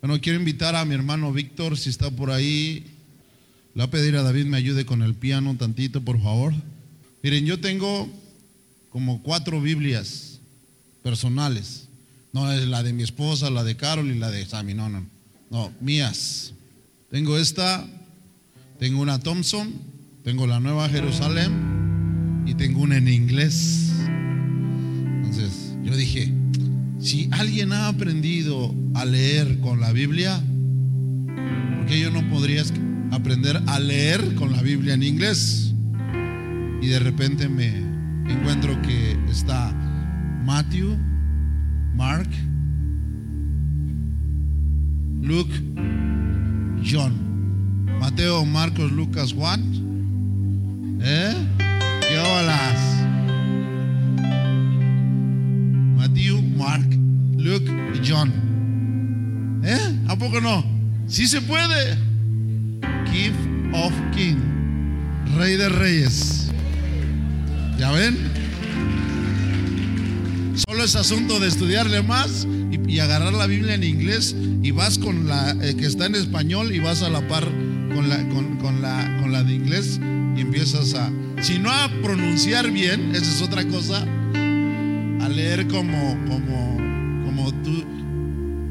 Bueno, quiero invitar a mi hermano Víctor, si está por ahí. Le voy a pedir a David me ayude con el piano tantito, por favor. Miren, yo tengo como cuatro Biblias personales. No es la de mi esposa, la de Carol y la de Sammy, no, no. No, mías. Tengo esta, tengo una Thompson, tengo la Nueva Jerusalén y tengo una en inglés. Entonces, yo dije, si alguien ha aprendido a leer con la Biblia, ¿por qué yo no podría aprender a leer con la Biblia en inglés? Y de repente me encuentro que está Matthew, Mark, Luke, John. Mateo, Marcos, Lucas, Juan. ¿Eh? Luke y John. ¿Eh? ¿A poco no? Sí se puede. King of King. Rey de Reyes. ¿Ya ven? Solo es asunto de estudiarle más y, agarrar la Biblia en inglés y vas con la eh, que está en español y vas a la par con la, con, con la, con la de inglés y empiezas a, si no a pronunciar bien, esa es otra cosa, a leer como, como.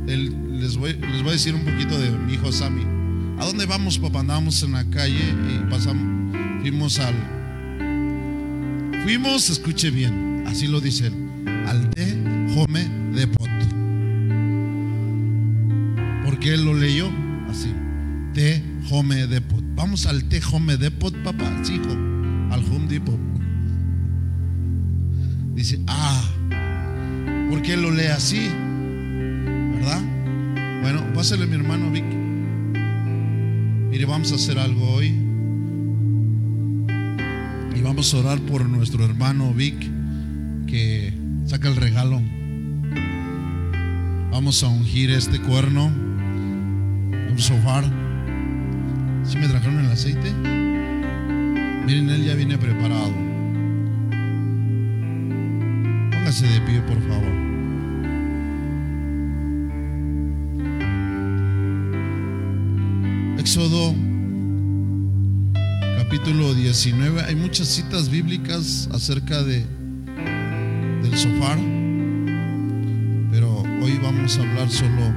El- les, voy, les voy a decir un poquito de mi hijo Sammy. ¿A dónde vamos, papá? Andábamos en la calle y pasamos, fuimos al, fuimos, escuche bien, así lo dice él, al de Home Depot. Porque él lo leyó así, de Home Depot. Vamos al T Home Depot, papá, hijo, al Home Depot. Dice, ah, ¿por qué lo lee así? Pásale mi hermano Vic. Mire, vamos a hacer algo hoy. Y vamos a orar por nuestro hermano Vic que saca el regalo. Vamos a ungir este cuerno, un sofá. ¿Sí me trajeron el aceite? Miren, él ya viene preparado. Póngase de pie, por favor. Éxodo capítulo 19. Hay muchas citas bíblicas acerca de del sofá, pero hoy vamos a hablar solo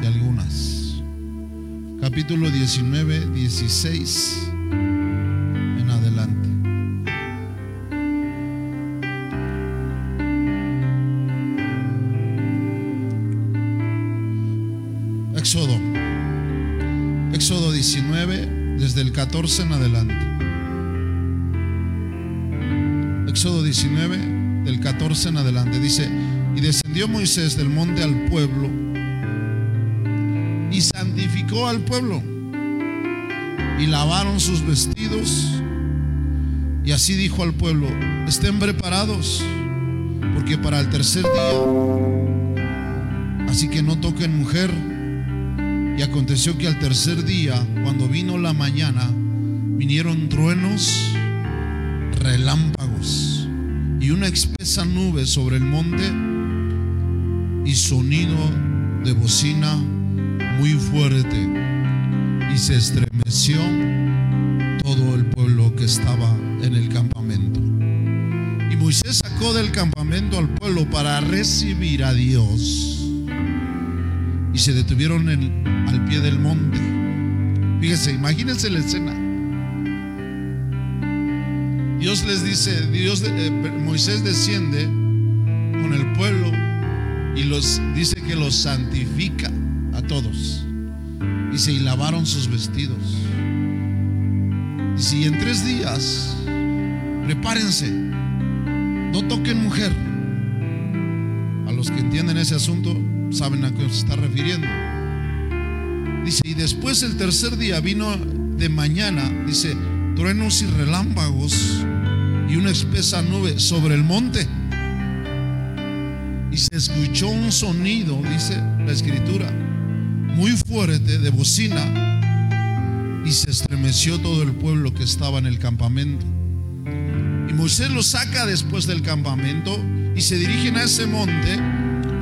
de algunas. Capítulo 19, 16 14 en adelante. Éxodo 19, del 14 en adelante. Dice, y descendió Moisés del monte al pueblo y santificó al pueblo. Y lavaron sus vestidos. Y así dijo al pueblo, estén preparados, porque para el tercer día, así que no toquen mujer. Y aconteció que al tercer día, cuando vino la mañana, vinieron truenos, relámpagos y una espesa nube sobre el monte y sonido de bocina muy fuerte. Y se estremeció todo el pueblo que estaba en el campamento. Y Moisés sacó del campamento al pueblo para recibir a Dios y se detuvieron al pie del monte. Fíjese, imagínense la escena. Dios les dice, Dios, eh, Moisés desciende con el pueblo y los dice que los santifica a todos. Dice, y lavaron sus vestidos. Dice, y en tres días, prepárense, no toquen mujer. A los que entienden ese asunto saben a qué se está refiriendo. Dice, y después el tercer día vino de mañana, dice, truenos y relámpagos y una espesa nube sobre el monte. Y se escuchó un sonido, dice la escritura, muy fuerte de bocina y se estremeció todo el pueblo que estaba en el campamento. Y Moisés los saca después del campamento y se dirigen a ese monte,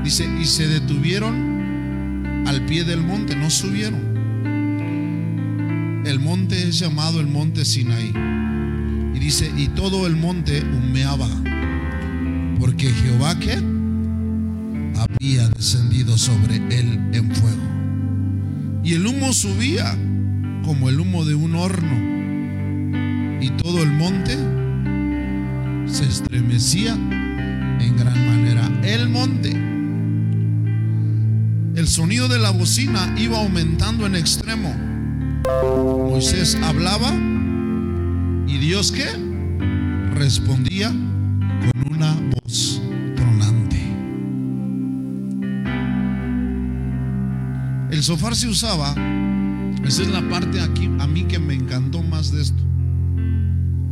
dice, y se detuvieron al pie del monte, no subieron. El monte es llamado el monte Sinaí. Y dice, y todo el monte humeaba, porque Jehová que había descendido sobre él en fuego. Y el humo subía como el humo de un horno. Y todo el monte se estremecía en gran manera. El monte. El sonido de la bocina iba aumentando en extremo. Moisés hablaba y Dios qué? Respondía con una voz tronante. El sofá se usaba, esa es la parte aquí a mí que me encantó más de esto.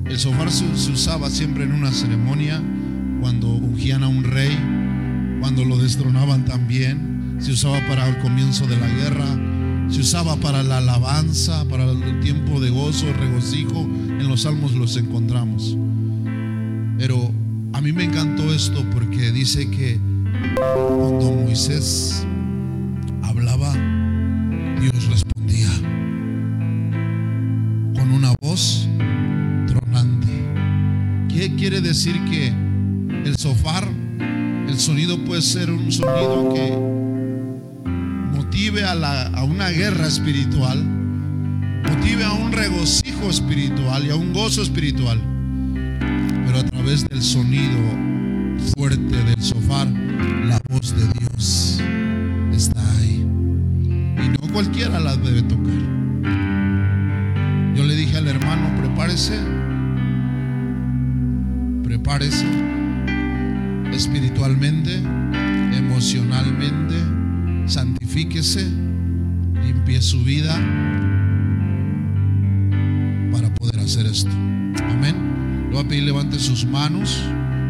El sofá se, se usaba siempre en una ceremonia cuando ungían a un rey, cuando lo destronaban también, se usaba para el comienzo de la guerra, se usaba para la alabanza, para el tiempo de gozo, regocijo. En los salmos los encontramos. Pero a mí me encantó esto porque dice que cuando Moisés hablaba, Dios respondía con una voz tronante. ¿Qué quiere decir que el sofá, el sonido puede ser un sonido que motive a, una guerra espiritual, motive a un regocijo espiritual y a un gozo espiritual. Pero a través del sonido fuerte del sofá, la voz de Dios está ahí. Y no cualquiera la debe tocar. Yo le dije al hermano, prepárese, prepárese espiritualmente, emocionalmente, santifíquese, limpie su vida para poder hacer esto. Amén. Le voy a pedir levante sus manos,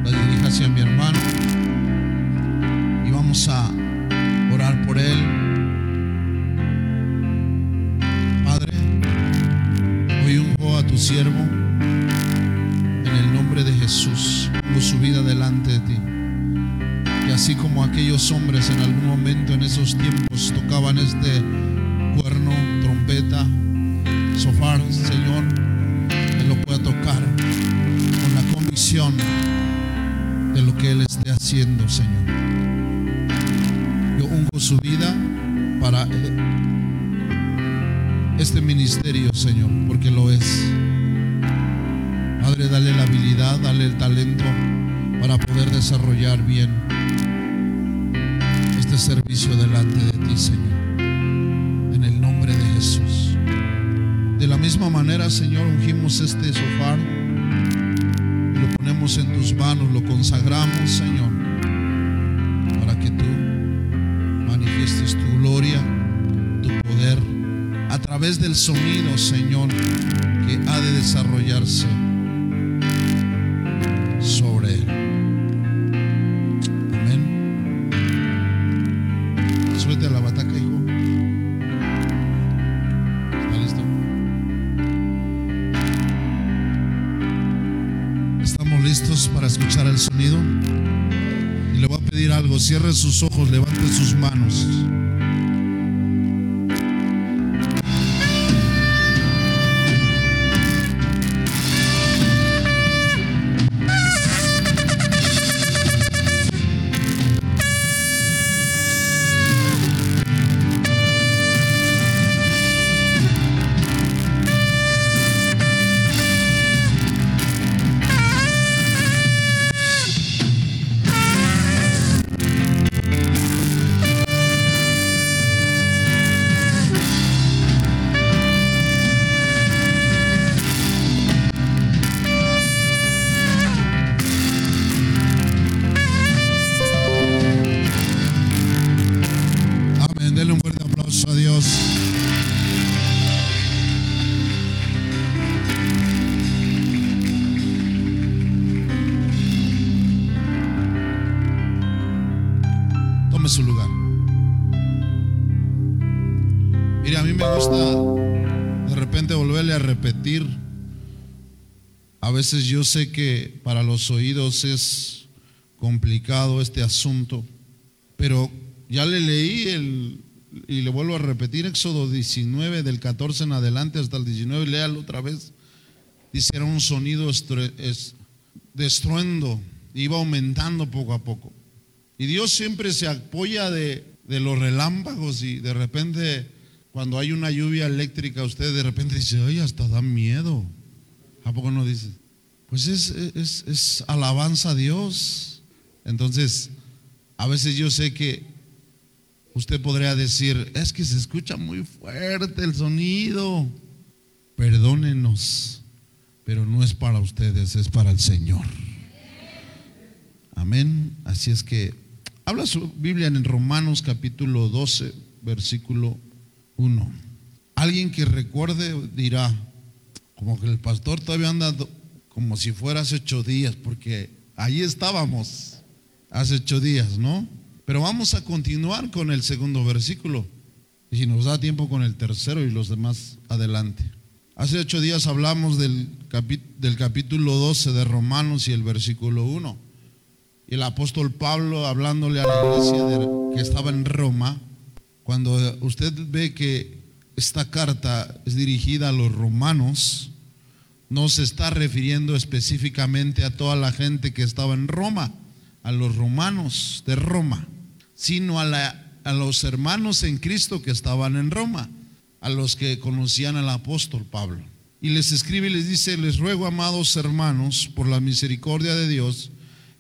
las dirija hacia mi hermano y vamos a orar por él. Padre, hoy unjo a tu siervo en el nombre de Jesús. Pongo su vida delante de ti. Así como aquellos hombres en algún momento en esos tiempos tocaban este cuerno, trompeta, sofá, Señor, Él lo pueda tocar con la convicción de lo que Él esté haciendo, Señor. Yo ungo su vida para este ministerio, Señor, porque lo es. Padre, dale la habilidad, dale el talento para poder desarrollar bien este servicio delante de ti, Señor. En el nombre de Jesús. De la misma manera, Señor, ungimos este sofá lo ponemos en tus manos, lo consagramos, Señor, para que tú manifiestes tu gloria, tu poder, a través del sonido, Señor, que ha de desarrollarse Cierre sus ojos, levante sus manos. A veces yo sé que para los oídos es complicado este asunto, pero ya le leí el y le vuelvo a repetir, Éxodo 19, del 14 en adelante hasta el 19, léalo otra vez. Dice, era un sonido de estruendo, iba aumentando poco a poco. Y Dios siempre se apoya de, de los relámpagos y de repente cuando hay una lluvia eléctrica, usted de repente dice, oye, hasta da miedo. ¿A poco no dice? Pues es, es, es alabanza a Dios. Entonces, a veces yo sé que usted podría decir, es que se escucha muy fuerte el sonido. Perdónenos, pero no es para ustedes, es para el Señor. Amén. Así es que habla su Biblia en Romanos capítulo 12, versículo 1. Alguien que recuerde dirá, como que el pastor todavía anda como si fuera hace ocho días, porque ahí estábamos hace ocho días, ¿no? Pero vamos a continuar con el segundo versículo. Y si nos da tiempo con el tercero y los demás adelante. Hace ocho días hablamos del, capítulo 12 de Romanos y el versículo 1. Y el apóstol Pablo hablándole a la iglesia que estaba en Roma, cuando usted ve que esta carta es dirigida a los romanos, no se está refiriendo específicamente a toda la gente que estaba en Roma, a los romanos de Roma, sino a, a los hermanos en Cristo que estaban en Roma, a los que conocían al apóstol Pablo. Y les escribe y les dice, les ruego, amados hermanos, por la misericordia de Dios,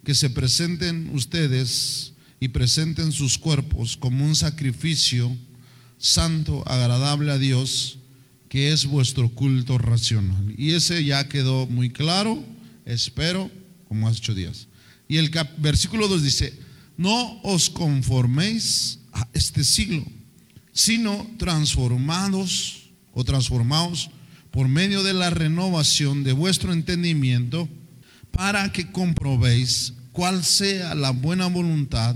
que se presenten ustedes y presenten sus cuerpos como un sacrificio santo, agradable a Dios, que es vuestro culto racional. Y ese ya quedó muy claro, espero, como hace ocho días. Y el versículo 2 dice, no os conforméis a este siglo, sino transformados o transformados por medio de la renovación de vuestro entendimiento, para que comprobéis cuál sea la buena voluntad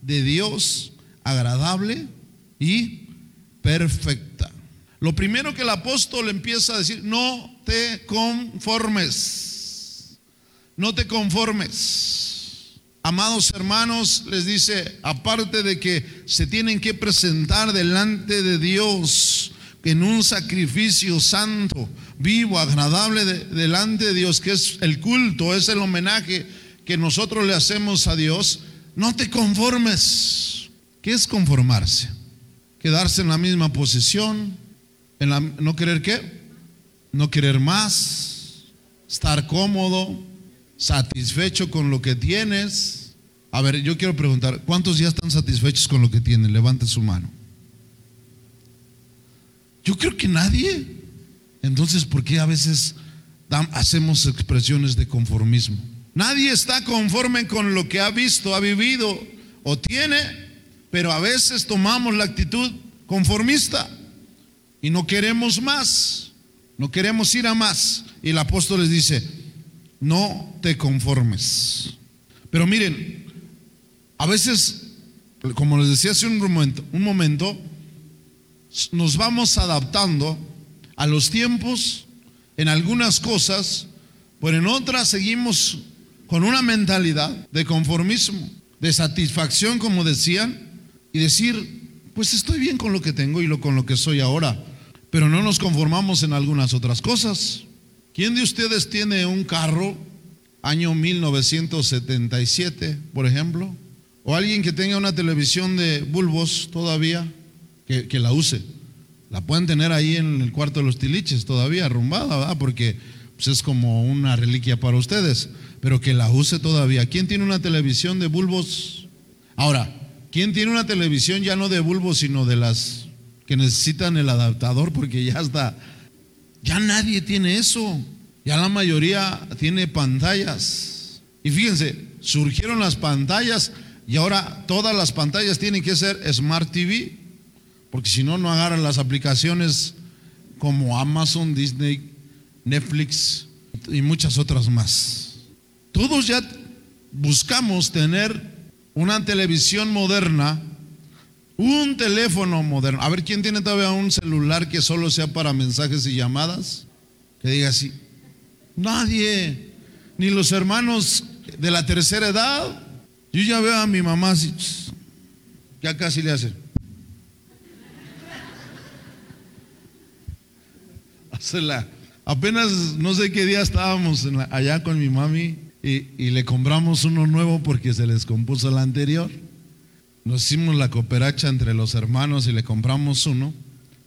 de Dios agradable y perfecta. Lo primero que el apóstol empieza a decir, no te conformes, no te conformes. Amados hermanos, les dice, aparte de que se tienen que presentar delante de Dios en un sacrificio santo, vivo, agradable delante de Dios, que es el culto, es el homenaje que nosotros le hacemos a Dios, no te conformes. ¿Qué es conformarse? Quedarse en la misma posición, no querer qué, no querer más, estar cómodo, satisfecho con lo que tienes. A ver, yo quiero preguntar, ¿cuántos ya están satisfechos con lo que tienen? Levante su mano. Yo creo que nadie. Entonces, ¿por qué a veces hacemos expresiones de conformismo? Nadie está conforme con lo que ha visto, ha vivido o tiene, pero a veces tomamos la actitud conformista y no queremos más, no queremos ir a más. Y el apóstol les dice, no te conformes. Pero miren, a veces, como les decía hace un momento, un momento nos vamos adaptando a los tiempos en algunas cosas, pero en otras seguimos con una mentalidad de conformismo, de satisfacción, como decían, y decir, pues estoy bien con lo que tengo y lo, con lo que soy ahora, pero no nos conformamos en algunas otras cosas. ¿Quién de ustedes tiene un carro año 1977, por ejemplo? ¿O alguien que tenga una televisión de bulbos todavía, que, que la use? La pueden tener ahí en el cuarto de los tiliches todavía arrumbada, ¿verdad? Porque pues, es como una reliquia para ustedes pero que la use todavía. ¿Quién tiene una televisión de bulbos? Ahora, ¿quién tiene una televisión ya no de bulbos, sino de las que necesitan el adaptador? Porque ya está, ya nadie tiene eso. Ya la mayoría tiene pantallas. Y fíjense, surgieron las pantallas y ahora todas las pantallas tienen que ser Smart TV, porque si no, no agarran las aplicaciones como Amazon, Disney, Netflix y muchas otras más. Todos ya buscamos tener una televisión moderna, un teléfono moderno. A ver, ¿quién tiene todavía un celular que solo sea para mensajes y llamadas? Que diga así. Nadie, ni los hermanos de la tercera edad. Yo ya veo a mi mamá así, ya casi le hace. Hacela. Apenas no sé qué día estábamos en la, allá con mi mami y, y, le compramos uno nuevo porque se les compuso el anterior. Nos hicimos la cooperacha entre los hermanos y le compramos uno.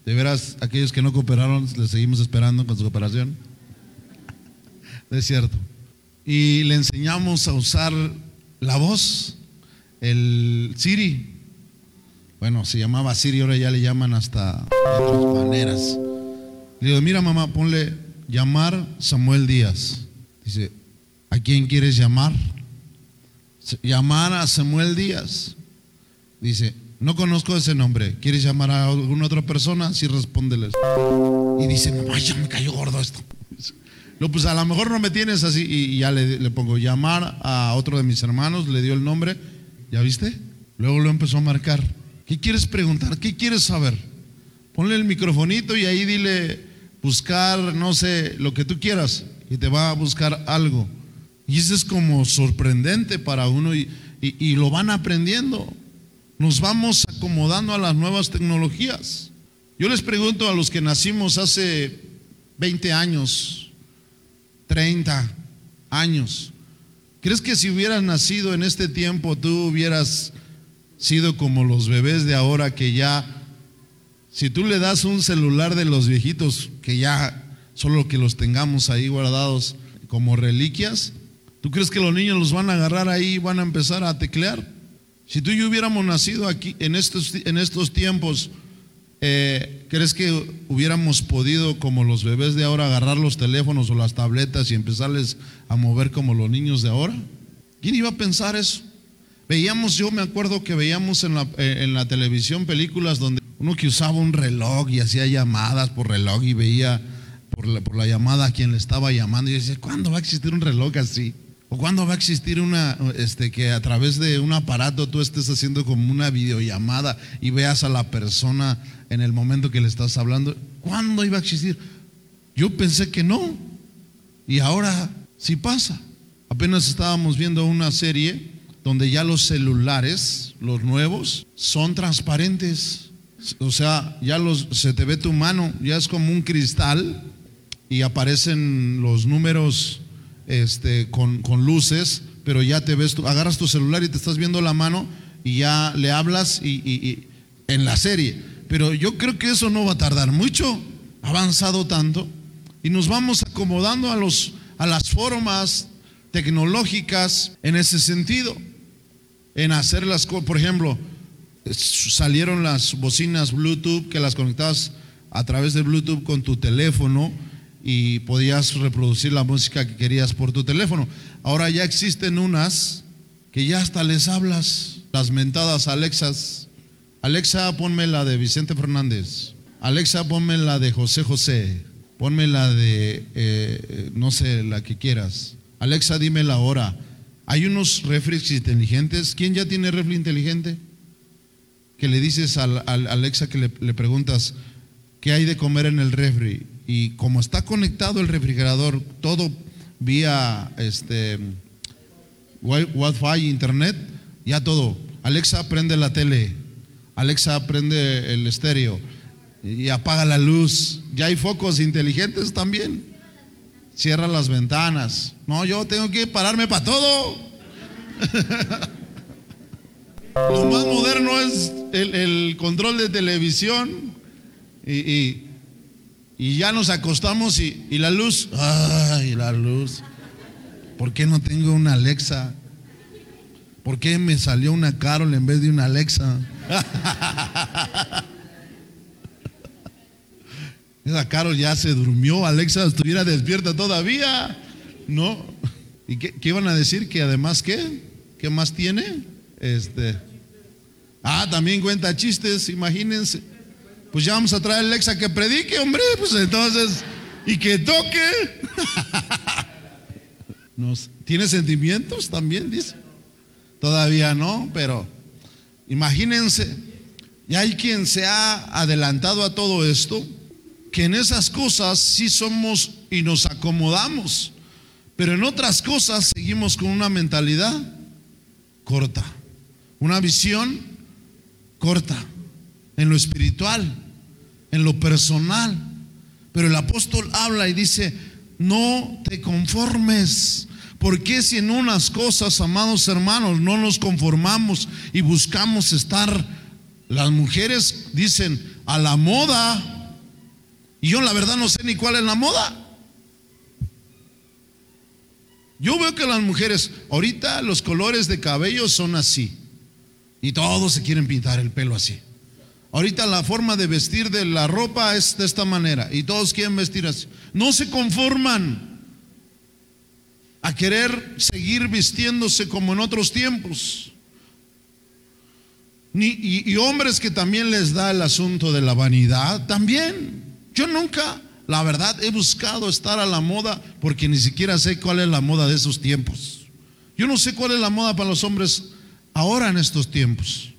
De veras, aquellos que no cooperaron, le seguimos esperando con su cooperación. Es cierto. Y le enseñamos a usar la voz, el Siri. Bueno, se llamaba Siri, ahora ya le llaman hasta otras maneras. Le digo, mira mamá, ponle llamar Samuel Díaz. Dice, ¿a quién quieres llamar? Llamar a Samuel Díaz. Dice, no conozco ese nombre. ¿Quieres llamar a alguna otra persona? Sí, respóndeles. Y dice, mamá, ya me cayó gordo esto. No, pues a lo mejor no me tienes así. Y ya le, pongo llamar a otro de mis hermanos, le dio el nombre. ¿Ya viste? Luego lo empezó a marcar. ¿Qué quieres preguntar? ¿Qué quieres saber? Ponle el microfonito y ahí dile buscar, no sé, lo que tú quieras. Y te va a buscar algo. Y eso es como sorprendente para uno y, y, y lo van aprendiendo. Nos vamos acomodando a las nuevas tecnologías. Yo les pregunto a los que nacimos hace 20 años, 30 años, ¿crees que si hubieras nacido en este tiempo tú hubieras sido como los bebés de ahora que ya, si tú le das un celular de los viejitos, que ya solo que los tengamos ahí guardados como reliquias, ¿tú crees que los niños los van a agarrar ahí y van a empezar a teclear? Si tú y yo hubiéramos nacido aquí en estos, en estos tiempos, eh, ¿crees que hubiéramos podido, como los bebés de ahora, agarrar los teléfonos o las tabletas y empezarles a mover como los niños de ahora? ¿Quién iba a pensar eso? Veíamos, yo me acuerdo que veíamos en la, eh, en la televisión películas donde uno que usaba un reloj y hacía llamadas por reloj y veía por la, por la llamada a quien le estaba llamando y decía, ¿cuándo va a existir un reloj así? ¿O cuándo va a existir una, este, que a través de un aparato tú estés haciendo como una videollamada y veas a la persona en el momento que le estás hablando? ¿Cuándo iba a existir? Yo pensé que no. Y ahora sí pasa. Apenas estábamos viendo una serie donde ya los celulares, los nuevos, son transparentes. O sea, ya los, se te ve tu mano, ya es como un cristal y aparecen los números este, con, con, luces, pero ya te ves, agarras tu celular y te estás viendo la mano y ya le hablas y, y, en la serie. Pero yo creo que eso no va a tardar mucho, avanzado tanto y nos vamos acomodando a, los, a las formas tecnológicas en ese sentido, en hacer las cosas, por ejemplo, salieron las bocinas Bluetooth que las conectabas a través de Bluetooth con tu teléfono y podías reproducir la música que querías por tu teléfono. Ahora ya existen unas que ya hasta les hablas, las mentadas Alexas. Alexa, ponme la de Vicente Fernández. Alexa, ponme la de José José. Ponme la de, eh, no sé, la que quieras. Alexa, dime la hora. Hay unos refres inteligentes. ¿Quién ya tiene refri inteligente? Que le dices al Alexa que le, le preguntas, ¿qué hay de comer en el refri? Y como está conectado el refrigerador, todo vía este Wi-Fi, internet, ya todo. Alexa prende la tele, Alexa prende el estéreo y apaga la luz. Ya hay focos inteligentes también. Cierra las ventanas. No, yo tengo que pararme para todo. Lo más moderno es el, control de televisión y y ya nos acostamos y, y, la luz, ay, la luz. ¿Por qué no tengo una Alexa? ¿Por qué me salió una Carol en vez de una Alexa? Esa Carol ya se durmió, Alexa estuviera despierta todavía. ¿No? ¿Y qué, qué iban a decir? Que además, ¿qué? ¿Qué más tiene? Este. Ah, también cuenta chistes, imagínense pues ya vamos a traer a Alexa que predique, hombre, pues entonces, y que toque. ¿Tiene sentimientos también? Dice. Todavía no, pero imagínense, ya hay quien se ha adelantado a todo esto, que en esas cosas sí somos y nos acomodamos, pero en otras cosas seguimos con una mentalidad corta, una visión corta en lo espiritual, en lo personal. Pero el apóstol habla y dice, no te conformes. Porque si en unas cosas, amados hermanos, no nos conformamos y buscamos estar, las mujeres dicen, a la moda, y yo la verdad no sé ni cuál es la moda. Yo veo que las mujeres, ahorita los colores de cabello son así. Y todos se quieren pintar el pelo así. Ahorita la forma de vestir de la ropa es de esta manera. Y todos quieren vestir así. No se conforman a querer seguir vistiéndose como en otros tiempos. y, y hombres que también les da el asunto de la vanidad, también. Yo nunca la verdad, he buscado estar a la moda porque ni siquiera sé cuál es la moda de esos tiempos. Yo no sé cuál es la moda para los hombres ahora en estos tiempos.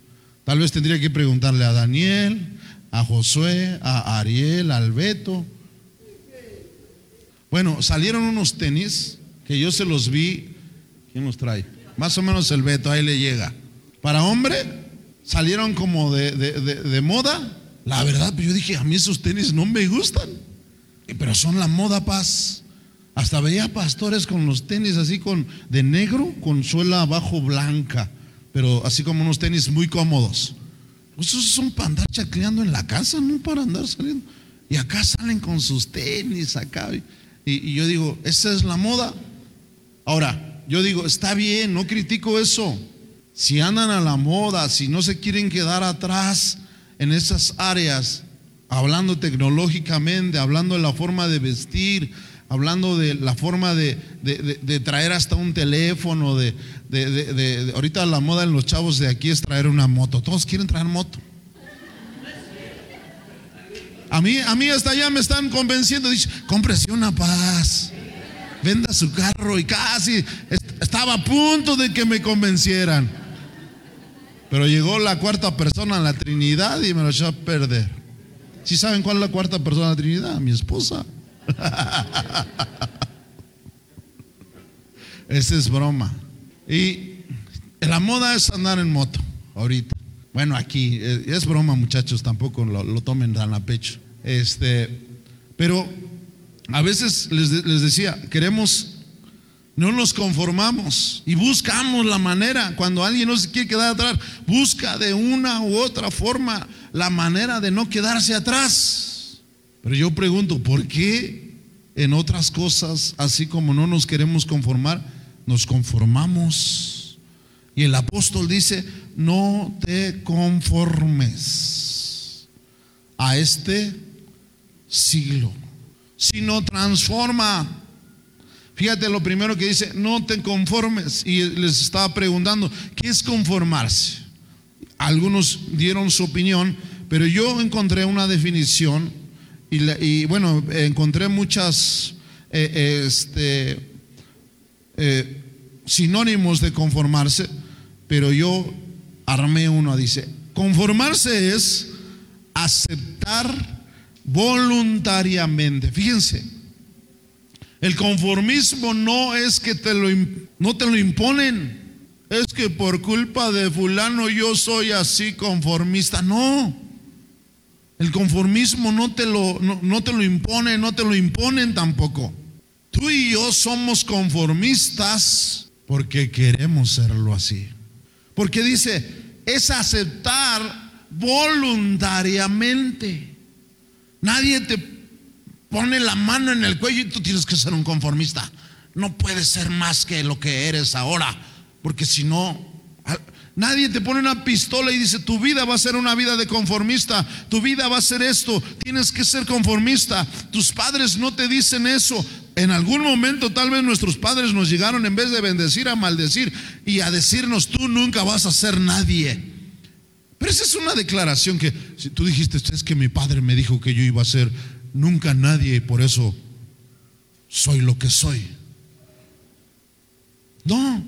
Tal vez tendría que preguntarle a Daniel, a Josué, a Ariel, a Albeto. Bueno, salieron unos tenis que yo se los vi. ¿Quién los trae? Más o menos el Beto, ahí le llega. Para hombre, salieron como de, de moda. La verdad, yo dije, a mí esos tenis no me gustan pero son la moda paz. Hasta veía pastores con los tenis así con de negro con suela abajo blanca, pero así como unos tenis muy cómodos. Esos son para andar chacleando en la casa, no para andar saliendo. Y acá salen con sus tenis acá. Y, y yo digo, esa es la moda. Ahora, yo digo, está bien, no critico eso. Si andan a la moda, si no se quieren quedar atrás en esas áreas, hablando tecnológicamente, hablando de la forma de vestir, hablando de la forma de, traer hasta un teléfono, de, ahorita la moda en los chavos de aquí es traer una moto, todos quieren traer moto. A mí, a mí hasta allá me están convenciendo, dice, cómprese una paz, venda su carro y casi estaba a punto de que me convencieran. Pero llegó la cuarta persona, la Trinidad, y me lo echó a perder. ¿Sí saben cuál es la cuarta persona de la Trinidad? Mi esposa. Esa es broma. Y la moda es andar en moto, ahorita. Bueno, aquí eh, es broma, muchachos, tampoco lo, tomen tan a pecho. Este, pero a veces les, les decía, queremos no nos conformamos y buscamos la manera. Cuando alguien no se quiere quedar atrás, busca de una u otra forma la manera de no quedarse atrás. Pero yo pregunto, ¿por qué en otras cosas, así como no nos queremos conformar, nos conformamos? Y el apóstol dice, no te conformes a este siglo, sino transforma Fíjate lo primero que dice, no te conformes. Y les estaba preguntando, ¿qué es conformarse? Algunos dieron su opinión, pero yo encontré una definición y, bueno, encontré muchas eh, este, eh, sinónimos de conformarse, pero yo armé uno, dice, conformarse es aceptar voluntariamente. Fíjense, el conformismo no es que te lo, no te lo imponen. Es que por culpa de fulano yo soy así conformista. No. El conformismo no te lo, no, no te lo impone, no te lo imponen tampoco. Tú y yo somos conformistas porque queremos serlo así. Porque dice, es aceptar voluntariamente. Nadie te pone la mano en el cuello y tú tienes que ser un conformista. No puedes ser más que lo que eres ahora, porque si no, nadie te pone una pistola y dice, tu vida va a ser una vida de conformista, tu vida va a ser esto, tienes que ser conformista. Tus padres no te dicen eso. En algún momento tal vez nuestros padres nos llegaron en vez de bendecir a maldecir y a decirnos, tú nunca vas a ser nadie. Pero esa es una declaración que, si tú dijiste, es que mi padre me dijo que yo iba a ser nunca nadie y por eso soy lo que soy. No,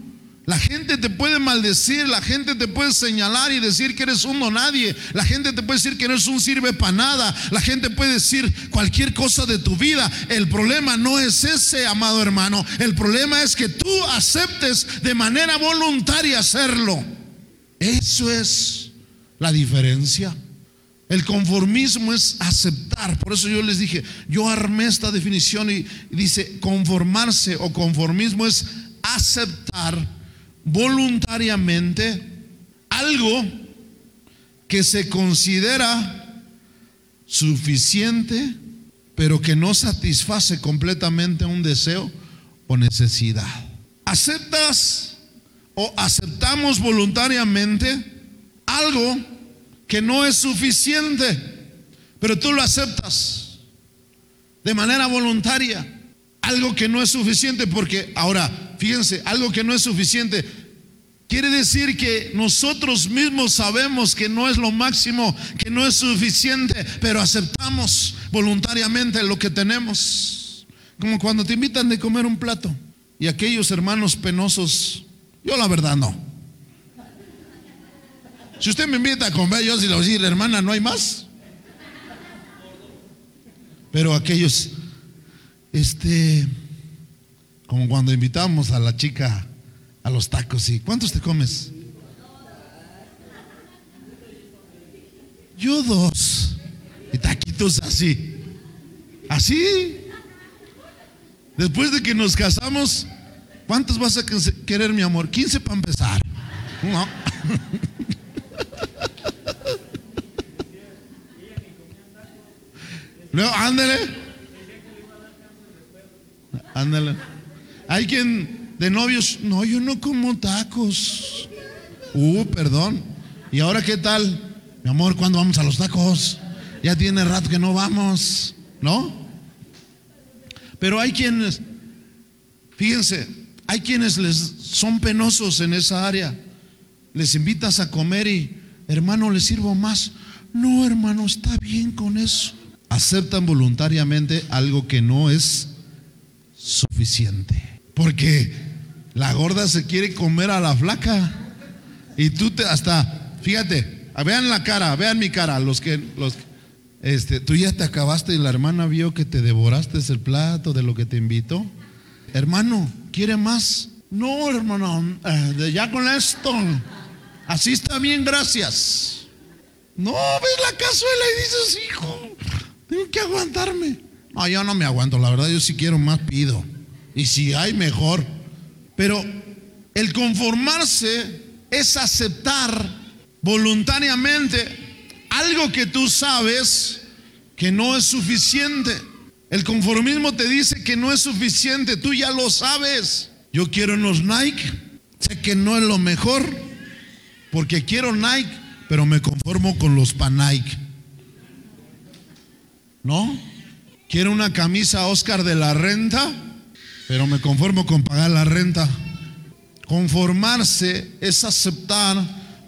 la gente te puede maldecir, la gente te puede señalar y decir que eres uno nadie, la gente te puede decir que no eres un sirve para nada, la gente puede decir cualquier cosa de tu vida. El problema no es ese, amado hermano, el problema es que tú aceptes de manera voluntaria hacerlo. Eso es la diferencia. El conformismo es aceptar. Por eso yo les dije, yo armé esta definición y dice, conformarse o conformismo es aceptar voluntariamente algo que se considera suficiente, pero que no satisface completamente un deseo o necesidad. ¿Aceptas o aceptamos voluntariamente algo que no es suficiente, pero tú lo aceptas de manera voluntaria? Algo que no es suficiente porque ahora, fíjense, algo que no es suficiente Quiere decir que nosotros mismos sabemos que no es lo máximo, que no es suficiente, pero aceptamos voluntariamente lo que tenemos. Como cuando te invitan de comer un plato y aquellos hermanos penosos, yo la verdad no. Si usted me invita a comer, yo si le voy a decir, hermana, no hay más. Pero aquellos, este, como cuando invitamos a la chica a los tacos. ¿Y cuántos te comes? Yo dos. Y taquitos así. Así. Después de que nos casamos, ¿cuántos vas a querer, mi amor? 15 para empezar. No. Luego, ándale. Ándale. Hay quien de novios, no, yo no como tacos. Uh, perdón. ¿Y ahora qué tal? Mi amor, ¿cuándo vamos a los tacos? Ya tiene rato que no vamos, ¿no? Pero hay quienes, fíjense, hay quienes les son penosos en esa área. Les invitas a comer y, hermano, les sirvo más. No, hermano, está bien con eso. Aceptan voluntariamente algo que no es suficiente. Porque la gorda se quiere comer a la flaca. Y tú te hasta, fíjate, vean la cara, vean mi cara, los que los este, tú ya te acabaste y la hermana vio que te devoraste el plato de lo que te invitó. Hermano, ¿quiere más? No, hermano, eh, ya con esto. Así está bien, gracias. No, ves la cazuela y dices, hijo, tengo que aguantarme. No, yo no me aguanto, la verdad, yo si quiero más pido. Y si hay, mejor. Pero el conformarse es aceptar voluntariamente algo que tú sabes que no es suficiente. El conformismo te dice que no es suficiente, tú ya lo sabes. Yo quiero unos Nike, sé que no es lo mejor, porque quiero Nike, pero me conformo con los pan Nike. ¿No? Quiero una camisa Oscar de la renta, pero me conformo con pagar la renta. Conformarse es aceptar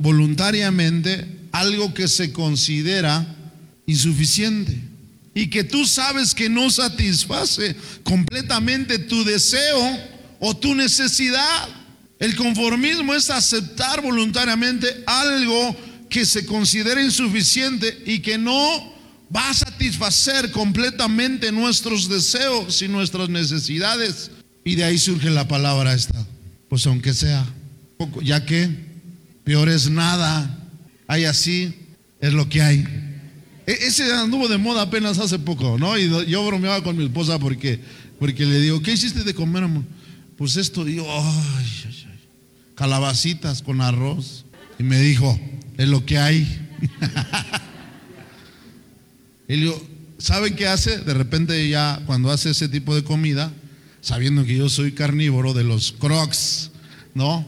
voluntariamente algo que se considera insuficiente y que tú sabes que no satisface completamente tu deseo o tu necesidad. El conformismo es aceptar voluntariamente algo que se considera insuficiente y que no va a satisfacer completamente nuestros deseos y nuestras necesidades. Y de ahí surge la palabra esta. Pues aunque sea ya que peor es nada. Hay así, es lo que hay. E, ese anduvo de moda apenas hace poco, ¿no? Y yo bromeaba con mi esposa porque, porque le digo, ¿qué hiciste de comer, amor? Pues esto, y yo, calabacitas con arroz. Y me dijo, es lo que hay. Y le ¿saben qué hace? De repente ya cuando hace ese tipo de comida, sabiendo que yo soy carnívoro de los crocs, ¿no?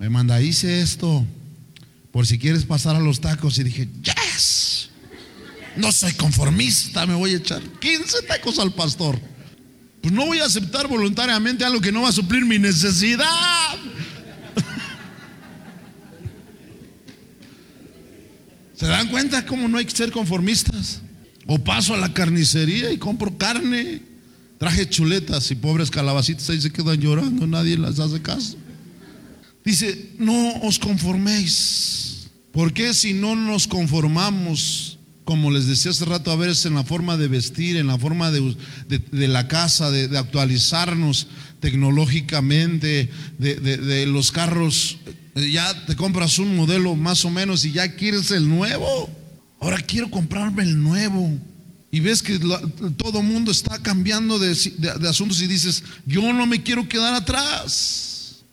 Me manda, hice esto, por si quieres pasar a los tacos. Y dije, yes, no soy conformista, me voy a echar 15 tacos al pastor. Pues no voy a aceptar voluntariamente algo que no va a suplir mi necesidad. ¿Se dan cuenta cómo no hay que ser conformistas? O paso a la carnicería y compro carne. Traje chuletas y pobres calabacitas ahí se quedan llorando, nadie las hace caso. Dice, no os conforméis. Porque si no nos conformamos, como les decía hace rato, a veces en la forma de vestir, en la forma de, la casa, de, actualizarnos tecnológicamente, de los carros, ya te compras un modelo más o menos y ya quieres el nuevo. Ahora quiero comprarme el nuevo. Y ves que todo el mundo está cambiando de, asuntos y dices, yo no me quiero quedar atrás.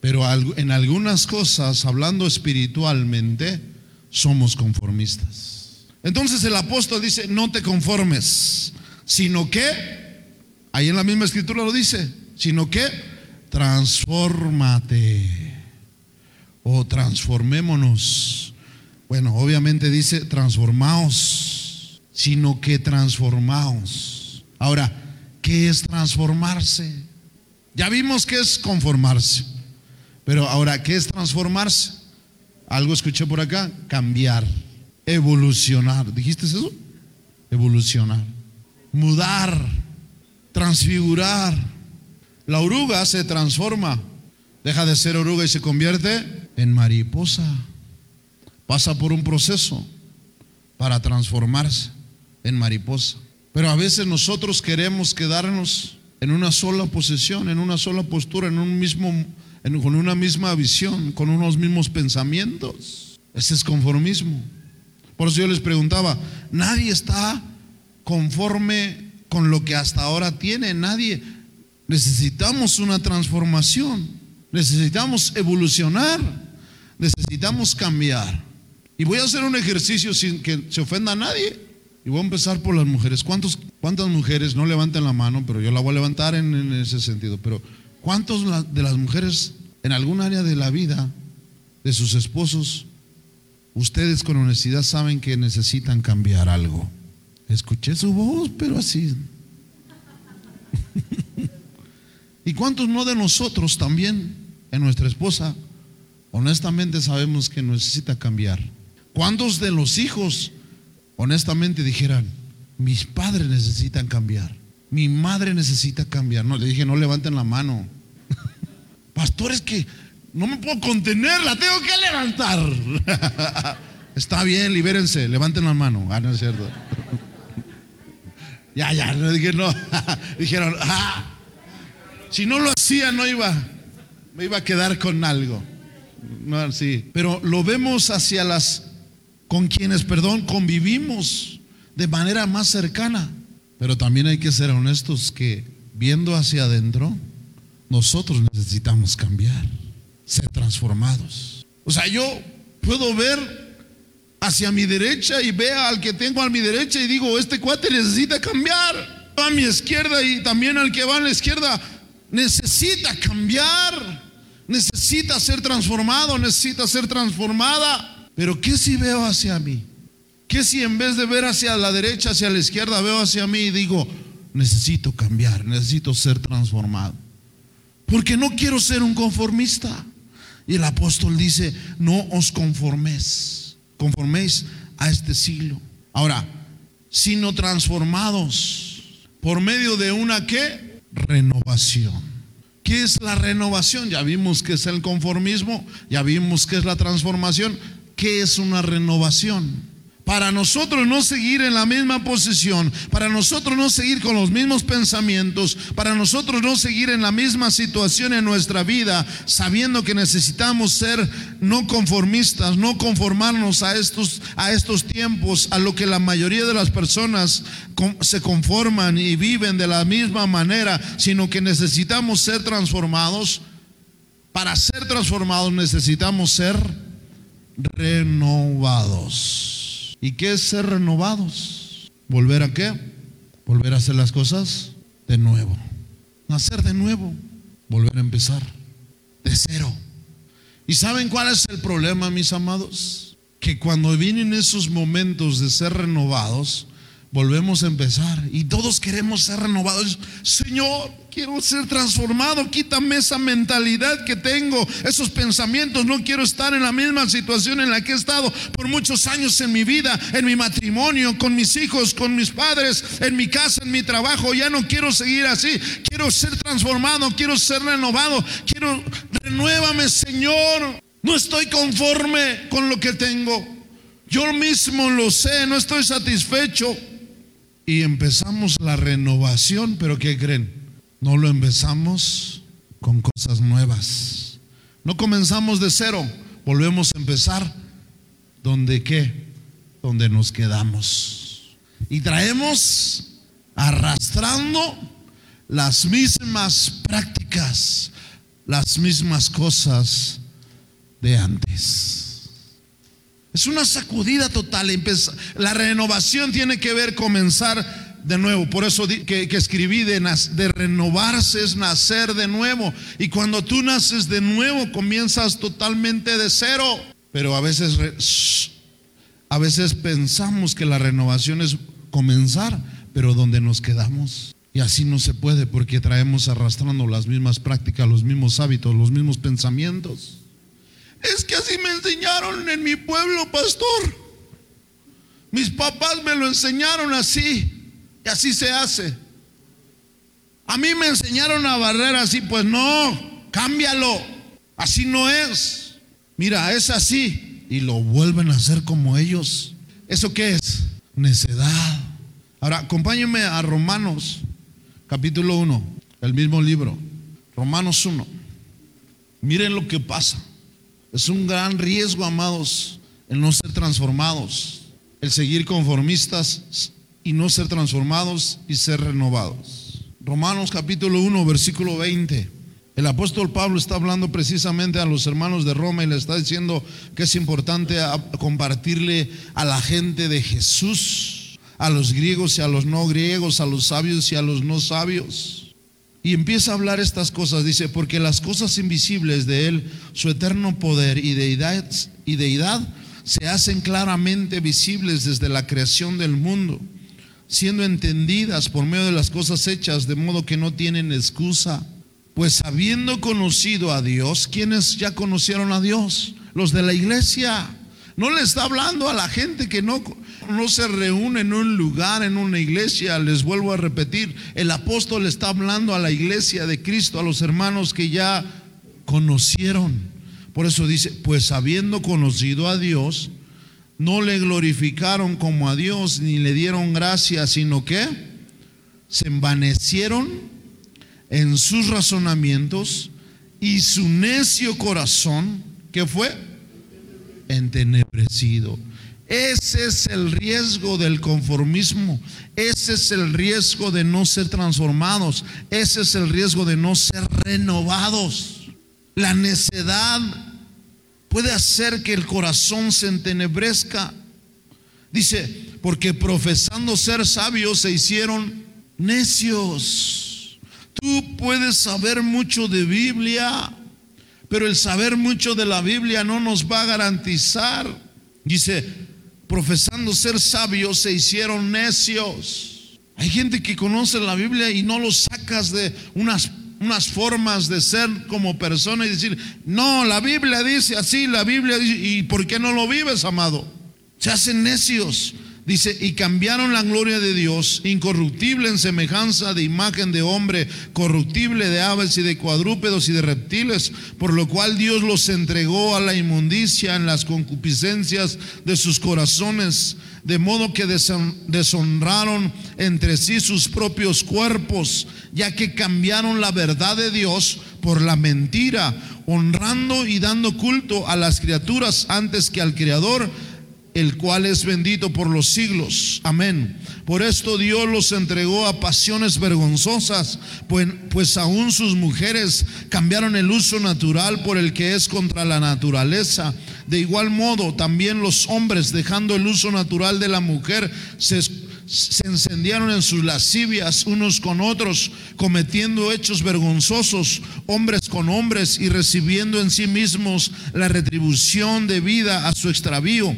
Pero en algunas cosas, hablando espiritualmente, somos conformistas. Entonces el apóstol dice, no te conformes, sino que, ahí en la misma escritura lo dice, sino que transfórmate o transformémonos. Bueno, obviamente dice transformaos, sino que transformaos. Ahora, ¿qué es transformarse? Ya vimos que es conformarse, pero ahora, ¿qué es transformarse? Algo escuché por acá, cambiar, evolucionar. ¿Dijiste eso? Evolucionar, mudar, transfigurar. La oruga se transforma, deja de ser oruga y se convierte en mariposa. Pasa por un proceso para transformarse en mariposa. Pero a veces nosotros queremos quedarnos en una sola posición, en una sola postura, en un mismo con una misma visión, con unos mismos pensamientos. Ese es conformismo. Por eso yo les preguntaba, nadie está conforme con lo que hasta ahora tiene, nadie. Necesitamos una transformación, necesitamos evolucionar, necesitamos cambiar. Y voy a hacer un ejercicio sin que se ofenda a nadie. Y voy a empezar por las mujeres. ¿Cuántos, ¿Cuántas mujeres no levanten la mano? Pero yo la voy a levantar en, en ese sentido. Pero ¿cuántos de las mujeres en algún área de la vida de sus esposos, ustedes con honestidad saben que necesitan cambiar algo. Escuché su voz, pero así. ¿Y cuántos no de nosotros también, en nuestra esposa, honestamente sabemos que necesita cambiar? ¿Cuántos de los hijos, honestamente, dijeran, mis padres necesitan cambiar? Mi madre necesita cambiar. No, le dije, no levanten la mano. Pastor, es que no me puedo contener, la tengo que levantar. Está bien, libérense, levanten la mano. Ah, no es cierto. ya, ya, no dije no. Dijeron, ah, si no lo hacía, no iba, me iba a quedar con algo. No, sí. Pero lo vemos hacia las con quienes, perdón, convivimos de manera más cercana. Pero también hay que ser honestos que viendo hacia adentro, nosotros necesitamos cambiar, ser transformados. O sea, yo puedo ver hacia mi derecha y vea al que tengo a mi derecha y digo, este cuate necesita cambiar. A mi izquierda y también al que va a la izquierda necesita cambiar, necesita ser transformado, necesita ser transformada. Pero ¿qué si veo hacia mí? ¿Qué si en vez de ver hacia la derecha, hacia la izquierda, veo hacia mí y digo, necesito cambiar, necesito ser transformado? Porque no quiero ser un conformista. Y el apóstol dice, no os conforméis, conforméis a este siglo. Ahora, sino transformados por medio de una qué? Renovación. ¿Qué es la renovación? Ya vimos que es el conformismo, ya vimos que es la transformación. ¿Qué es una renovación? para nosotros no seguir en la misma posición, para nosotros no seguir con los mismos pensamientos, para nosotros no seguir en la misma situación en nuestra vida, sabiendo que necesitamos ser no conformistas, no conformarnos a estos, a estos tiempos, a lo que la mayoría de las personas se conforman y viven de la misma manera, sino que necesitamos ser transformados. Para ser transformados necesitamos ser renovados. ¿Y qué es ser renovados? ¿Volver a qué? Volver a hacer las cosas de nuevo. Nacer de nuevo. Volver a empezar. De cero. ¿Y saben cuál es el problema, mis amados? Que cuando vienen esos momentos de ser renovados, volvemos a empezar y todos queremos ser renovados. Señor, quiero ser transformado, quítame esa mentalidad que tengo, esos pensamientos, no quiero estar en la misma situación en la que he estado por muchos años en mi vida, en mi matrimonio, con mis hijos, con mis padres, en mi casa, en mi trabajo, ya no quiero seguir así, quiero ser transformado, quiero ser renovado, quiero, renuévame Señor, no estoy conforme con lo que tengo. Yo mismo lo sé, no estoy satisfecho y empezamos la renovación, pero ¿qué creen? No lo empezamos con cosas nuevas. No comenzamos de cero, volvemos a empezar donde qué? donde nos quedamos. Y traemos arrastrando las mismas prácticas, las mismas cosas de antes. Es una sacudida total. La renovación tiene que ver comenzar de nuevo. Por eso que, escribí de, renovarse es nacer de nuevo. Y cuando tú naces de nuevo comienzas totalmente de cero. Pero a veces, a veces pensamos que la renovación es comenzar, pero donde nos quedamos. Y así no se puede porque traemos arrastrando las mismas prácticas, los mismos hábitos, los mismos pensamientos. Es que así me enseñaron en mi pueblo, pastor. Mis papás me lo enseñaron así. Y así se hace. A mí me enseñaron a barrer así. Pues no, cámbialo. Así no es. Mira, es así. Y lo vuelven a hacer como ellos. ¿Eso qué es? Necedad. Ahora, acompáñenme a Romanos, capítulo 1, el mismo libro. Romanos 1. Miren lo que pasa. Es un gran riesgo, amados, el no ser transformados, el seguir conformistas y no ser transformados y ser renovados. Romanos capítulo 1, versículo 20. El apóstol Pablo está hablando precisamente a los hermanos de Roma y le está diciendo que es importante compartirle a la gente de Jesús, a los griegos y a los no griegos, a los sabios y a los no sabios. Y empieza a hablar estas cosas, dice, porque las cosas invisibles de Él, su eterno poder y deidad, y deidad se hacen claramente visibles desde la creación del mundo, siendo entendidas por medio de las cosas hechas, de modo que no tienen excusa. Pues habiendo conocido a Dios, ¿quiénes ya conocieron a Dios? Los de la iglesia. No le está hablando a la gente que no, no se reúne en un lugar, en una iglesia. Les vuelvo a repetir, el apóstol está hablando a la iglesia de Cristo, a los hermanos que ya conocieron. Por eso dice, pues habiendo conocido a Dios, no le glorificaron como a Dios, ni le dieron gracia, sino que se envanecieron en sus razonamientos y su necio corazón, que fue? Entenebrecido. Ese es el riesgo del conformismo. Ese es el riesgo de no ser transformados. Ese es el riesgo de no ser renovados. La necedad puede hacer que el corazón se entenebrezca. Dice, porque profesando ser sabios se hicieron necios. Tú puedes saber mucho de Biblia, pero el saber mucho de la Biblia no nos va a garantizar. Dice, profesando ser sabios se hicieron necios. Hay gente que conoce la Biblia y no lo sacas de unas, unas formas de ser como persona y decir, no, la Biblia dice así, la Biblia dice, ¿y por qué no lo vives, amado? Se hacen necios. Dice, y cambiaron la gloria de Dios, incorruptible en semejanza de imagen de hombre, corruptible de aves y de cuadrúpedos y de reptiles, por lo cual Dios los entregó a la inmundicia en las concupiscencias de sus corazones, de modo que deshonraron entre sí sus propios cuerpos, ya que cambiaron la verdad de Dios por la mentira, honrando y dando culto a las criaturas antes que al Creador el cual es bendito por los siglos. Amén. Por esto Dios los entregó a pasiones vergonzosas, pues, pues aún sus mujeres cambiaron el uso natural por el que es contra la naturaleza. De igual modo, también los hombres, dejando el uso natural de la mujer, se, se encendieron en sus lascivias unos con otros, cometiendo hechos vergonzosos, hombres con hombres, y recibiendo en sí mismos la retribución de vida a su extravío.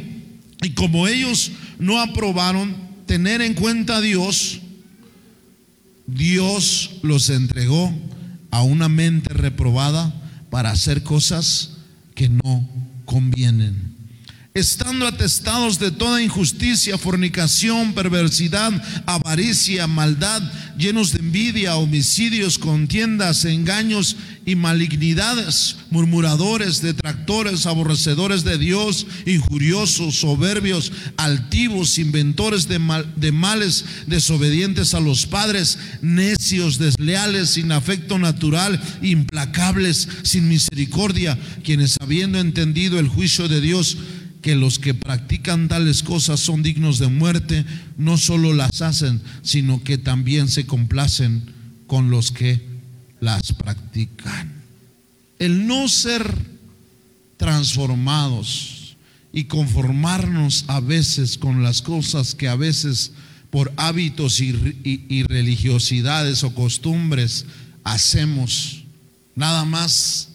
Y como ellos no aprobaron tener en cuenta a Dios, Dios los entregó a una mente reprobada para hacer cosas que no convienen estando atestados de toda injusticia, fornicación, perversidad, avaricia, maldad, llenos de envidia, homicidios, contiendas, engaños y malignidades, murmuradores, detractores, aborrecedores de Dios, injuriosos, soberbios, altivos, inventores de, de males, desobedientes a los padres, necios, desleales, sin afecto natural, implacables, sin misericordia, quienes habiendo entendido el juicio de Dios, que los que practican tales cosas son dignos de muerte, no solo las hacen, sino que también se complacen con los que las practican. El no ser transformados y conformarnos a veces con las cosas que a veces por hábitos y, religiosidades o costumbres hacemos, nada más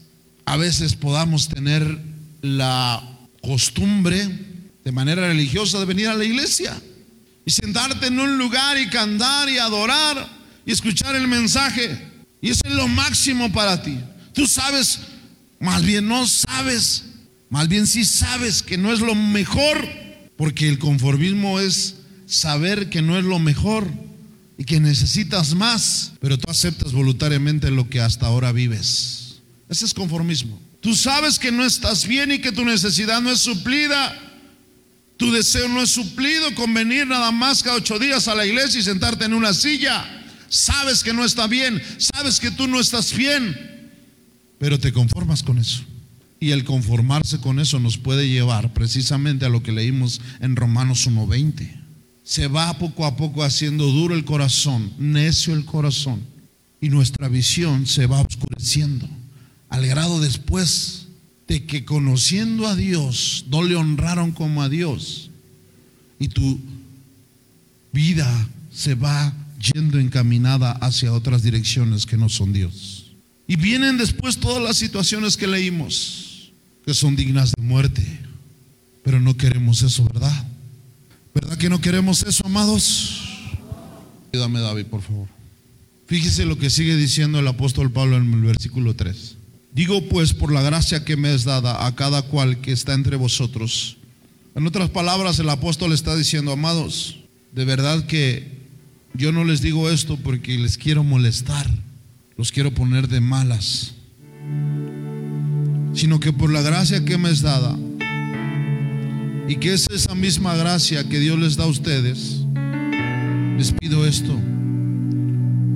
a veces podamos tener la costumbre de manera religiosa de venir a la iglesia y sentarte en un lugar y cantar y adorar y escuchar el mensaje. Y eso es lo máximo para ti. Tú sabes, más bien no sabes, más bien sí sabes que no es lo mejor, porque el conformismo es saber que no es lo mejor y que necesitas más, pero tú aceptas voluntariamente lo que hasta ahora vives. Ese es conformismo. Tú sabes que no estás bien y que tu necesidad no es suplida. Tu deseo no es suplido con venir nada más cada ocho días a la iglesia y sentarte en una silla. Sabes que no está bien, sabes que tú no estás bien, pero te conformas con eso. Y el conformarse con eso nos puede llevar precisamente a lo que leímos en Romanos 1.20. Se va poco a poco haciendo duro el corazón, necio el corazón, y nuestra visión se va oscureciendo al grado después de que conociendo a Dios no le honraron como a Dios y tu vida se va yendo encaminada hacia otras direcciones que no son Dios. Y vienen después todas las situaciones que leímos, que son dignas de muerte, pero no queremos eso, ¿verdad? ¿Verdad que no queremos eso, amados? Ayúdame, David, por favor. Fíjese lo que sigue diciendo el apóstol Pablo en el versículo 3. Digo pues por la gracia que me es dada a cada cual que está entre vosotros. En otras palabras, el apóstol está diciendo, amados, de verdad que yo no les digo esto porque les quiero molestar, los quiero poner de malas, sino que por la gracia que me es dada, y que es esa misma gracia que Dios les da a ustedes, les pido esto,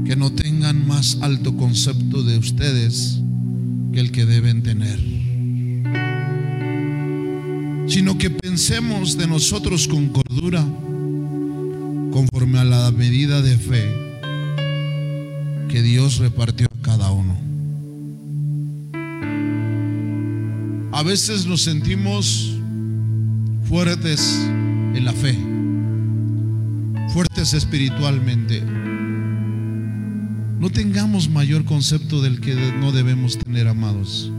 que no tengan más alto concepto de ustedes que el que deben tener, sino que pensemos de nosotros con cordura, conforme a la medida de fe que Dios repartió a cada uno. A veces nos sentimos fuertes en la fe, fuertes espiritualmente no tengamos mayor concepto del que no debemos tener, amados.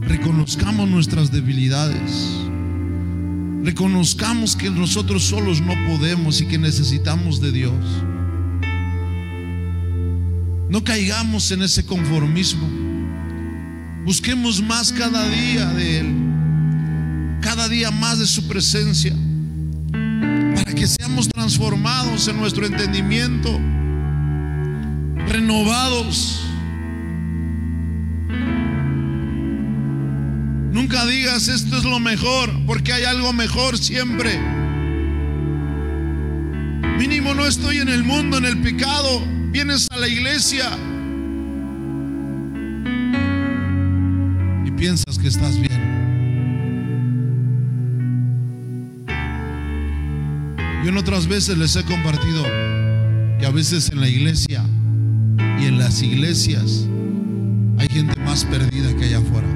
Reconozcamos nuestras debilidades. Reconozcamos que nosotros solos no podemos y que necesitamos de Dios. No caigamos en ese conformismo. Busquemos más cada día de Él. Cada día más de su presencia. Para que seamos transformados en nuestro entendimiento renovados. Nunca digas esto es lo mejor, porque hay algo mejor siempre. Mínimo no estoy en el mundo, en el pecado. Vienes a la iglesia y piensas que estás bien. Yo en otras veces les he compartido que a veces en la iglesia y en las iglesias hay gente más perdida que allá afuera.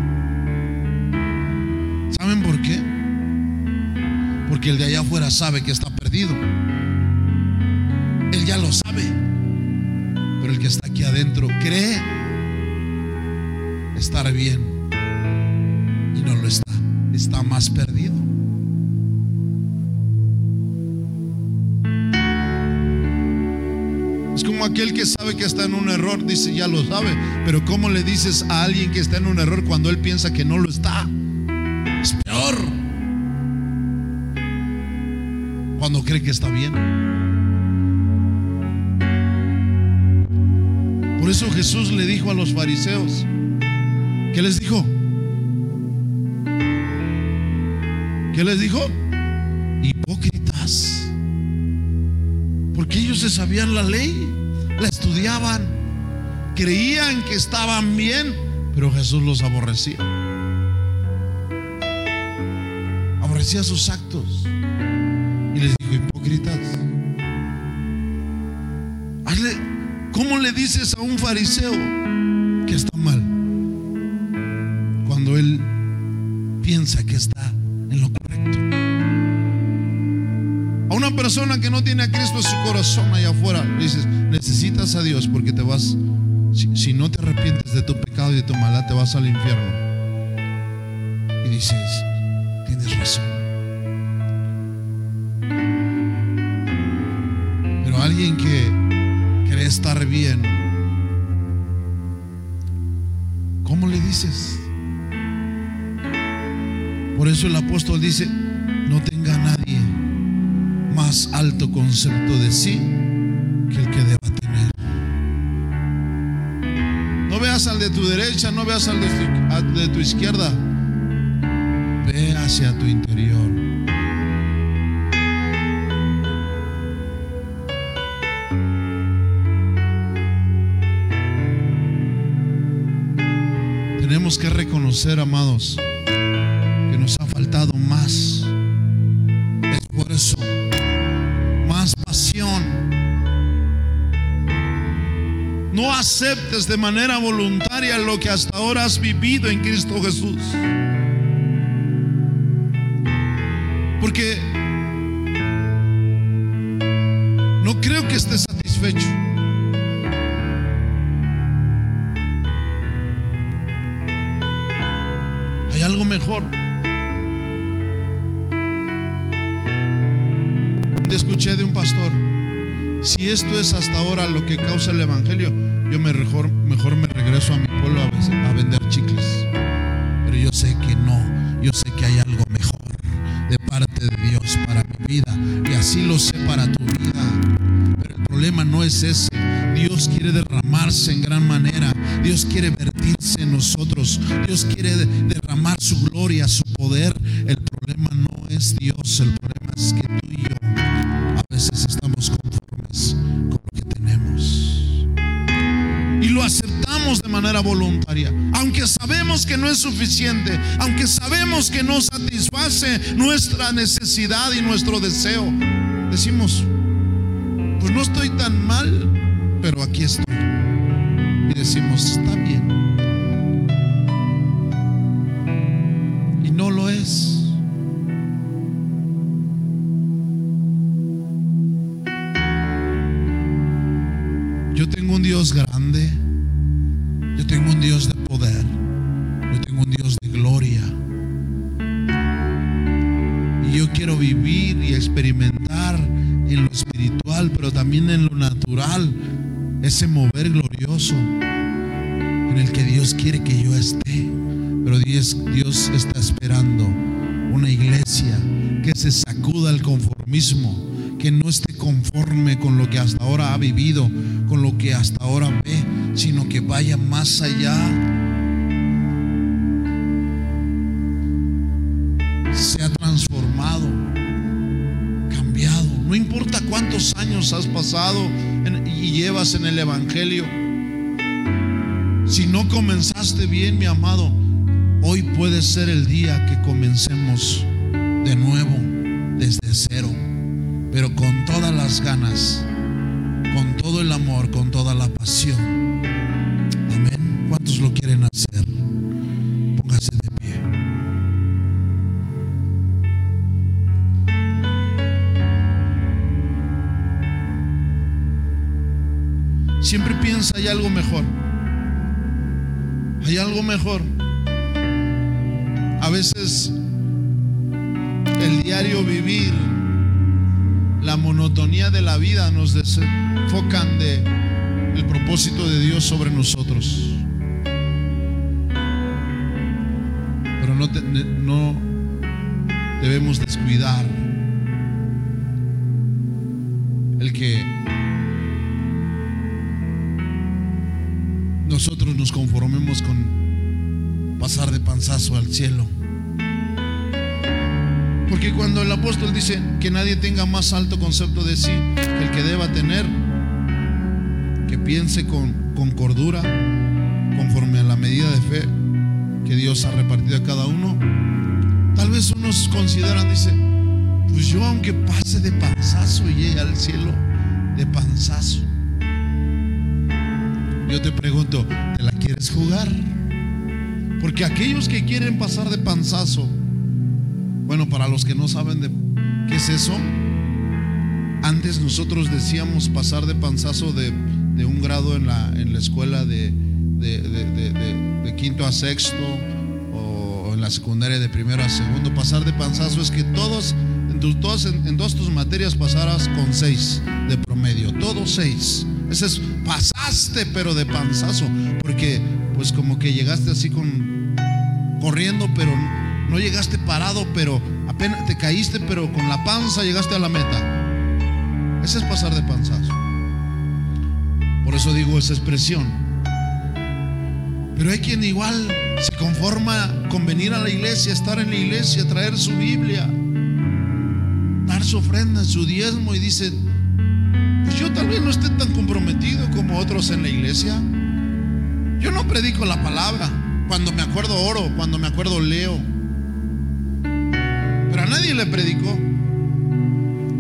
¿Saben por qué? Porque el de allá afuera sabe que está perdido. Él ya lo sabe. Pero el que está aquí adentro cree estar bien y no lo está. Está más perdido. Aquel que sabe que está en un error, dice, ya lo sabe. Pero ¿cómo le dices a alguien que está en un error cuando él piensa que no lo está? Es peor. Cuando cree que está bien. Por eso Jesús le dijo a los fariseos, ¿qué les dijo? ¿Qué les dijo? Hipócritas. Porque ellos se sabían la ley creían que estaban bien, pero Jesús los aborrecía. parecía a sus actos. Y les dijo, hipócritas, ¿cómo le dices a un fariseo que está mal? Persona que no tiene a Cristo en su corazón allá afuera, dices, necesitas a Dios porque te vas, si, si no te arrepientes de tu pecado y de tu maldad, te vas al infierno. Y dices, tienes razón. Pero alguien que cree estar bien, ¿cómo le dices? Por eso el apóstol dice, más alto concepto de sí que el que deba tener. No veas al de tu derecha, no veas al de tu, al de tu izquierda. Ve hacia tu interior. Tenemos que reconocer, amados, que nos ha faltado más aceptes de manera voluntaria lo que hasta ahora has vivido en Cristo Jesús. Yo sé que hay algo mejor de parte de Dios para mi vida. Y así lo sé para tu vida. Pero el problema no es ese. Dios quiere derramarse en gran manera. Dios quiere vertirse en nosotros. Dios quiere de- derramar su gloria, su poder. El problema no es Dios. El problema es que suficiente. Aunque sabemos que no satisface nuestra necesidad y nuestro deseo. Decimos, pues no estoy tan mal, pero aquí estoy. Y decimos, está bien. Dios, está esperando una iglesia que se sacuda el conformismo, que no esté conforme con lo que hasta ahora ha vivido, con lo que hasta ahora ve, sino que vaya más allá. Sea transformado, cambiado. No importa cuántos años has pasado y llevas en el Evangelio. Si no comenzaste bien, mi amado, hoy puede ser el día que comencemos de nuevo, desde cero, pero con todas las ganas, con todo el amor, con toda la pasión. Amén. ¿Cuántos lo quieren hacer? Póngase de pie. Siempre piensa hay algo mejor. Hay algo mejor. Monotonía de la vida nos desenfocan de el propósito de Dios sobre nosotros. Pero no, no debemos descuidar el que nosotros nos conformemos con pasar de panzazo al cielo. Porque cuando el apóstol dice que nadie tenga más alto concepto de sí que el que deba tener, que piense con, con cordura, conforme a la medida de fe que Dios ha repartido a cada uno, Tal vez unos consideran, dice, pues yo aunque pase de panzazo y llegue al cielo de panzazo. Yo te pregunto, ¿te la quieres jugar? Porque aquellos que quieren pasar de panzazo, bueno, para los que no saben de qué es eso, antes nosotros decíamos pasar de panzazo de, un grado en la, en la escuela de, de, quinto a sexto o en la secundaria de primero a segundo. Pasar de panzazo es que todos, en, todas, en, todas tus materias pasaras con seis de promedio, todos seis. Ese es, pasaste pero de panzazo, porque pues como que llegaste así con corriendo, pero no llegaste parado, pero apenas te caíste, pero con la panza llegaste a la meta. Ese es pasar de panzazo. Por eso digo esa expresión. Pero hay quien igual se conforma con venir a la iglesia, estar en la iglesia, traer su Biblia, dar su ofrenda, su diezmo y dice, pues yo tal vez no esté tan comprometido como otros en la iglesia. Yo no predico la palabra. Cuando me acuerdo oro, cuando me acuerdo leo. Nadie le predicó.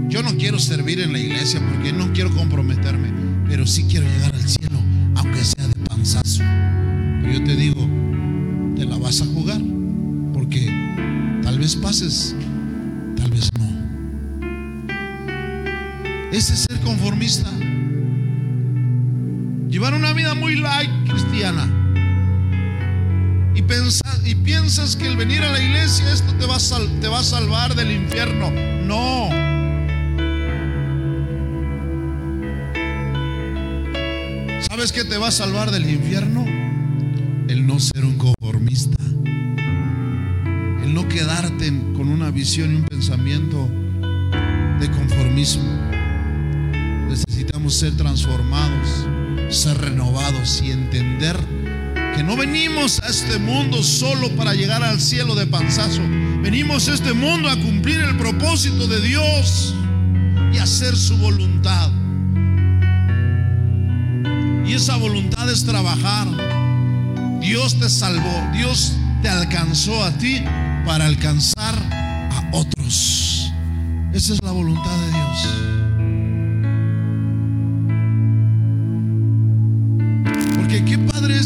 Yo no quiero servir en la iglesia porque no quiero comprometerme, pero sí quiero llegar al cielo, aunque sea de panzazo. Pero yo te digo, te la vas a jugar, porque tal vez pases, tal vez no. Ese es ser conformista. Llevar una vida muy light cristiana. Y, piensas que el venir a la iglesia esto te va, a te va a salvar del infierno. No. ¿Sabes qué te va a salvar del infierno? El no ser un conformista. El no quedarte con una visión y un pensamiento de conformismo. Necesitamos ser transformados ser renovados y entender que no venimos a este mundo solo para llegar al cielo de panzazo. Venimos a este mundo a cumplir el propósito de Dios y hacer su voluntad. Y esa voluntad es trabajar. Dios te salvó, Dios te alcanzó a ti para alcanzar a otros. Esa es la voluntad de Dios.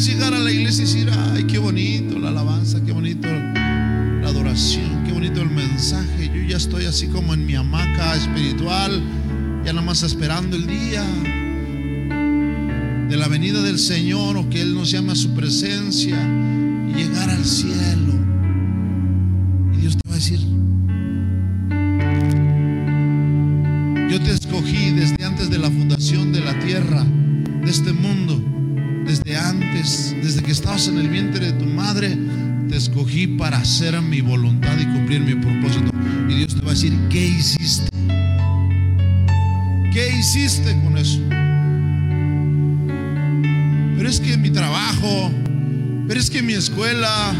llegar a y decir, ay, qué bonito la alabanza, qué bonito la adoración, qué bonito el mensaje. Yo ya estoy así como en mi hamaca espiritual, ya nada más esperando el día de la venida del Señor o que Él nos llame a su presencia y llegar al cielo. Y Dios te va a decir, yo te escogí desde antes de la fundación de la tierra, de este mundo estabas en el vientre de tu madre, te escogí para hacer mi voluntad y cumplir mi propósito. Y Dios te va a decir, ¿qué hiciste? ¿Qué hiciste con eso? Pero es que mi trabajo, pero es que mi escuela,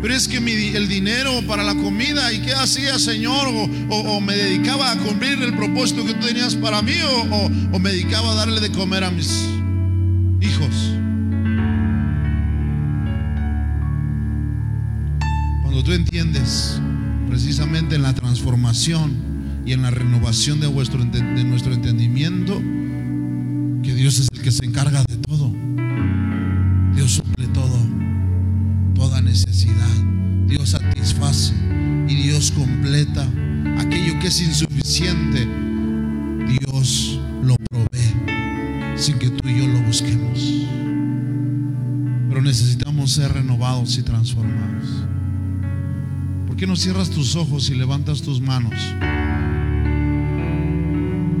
pero es que el dinero para la comida, ¿y qué hacía, Señor? O, me dedicaba a cumplir el propósito que tú tenías para mí, o me dedicaba a darle de comer a mis hijos. Tú entiendes precisamente en la transformación y en la renovación de, vuestro, de nuestro entendimiento, que Dios es el que se encarga de todo. Dios suple todo, toda necesidad. Dios satisface y Dios completa aquello que es insuficiente. Dios lo provee sin que tú y yo lo busquemos. Pero necesitamos ser renovados y transformados. ¿Por qué no cierras tus ojos y levantas tus manos?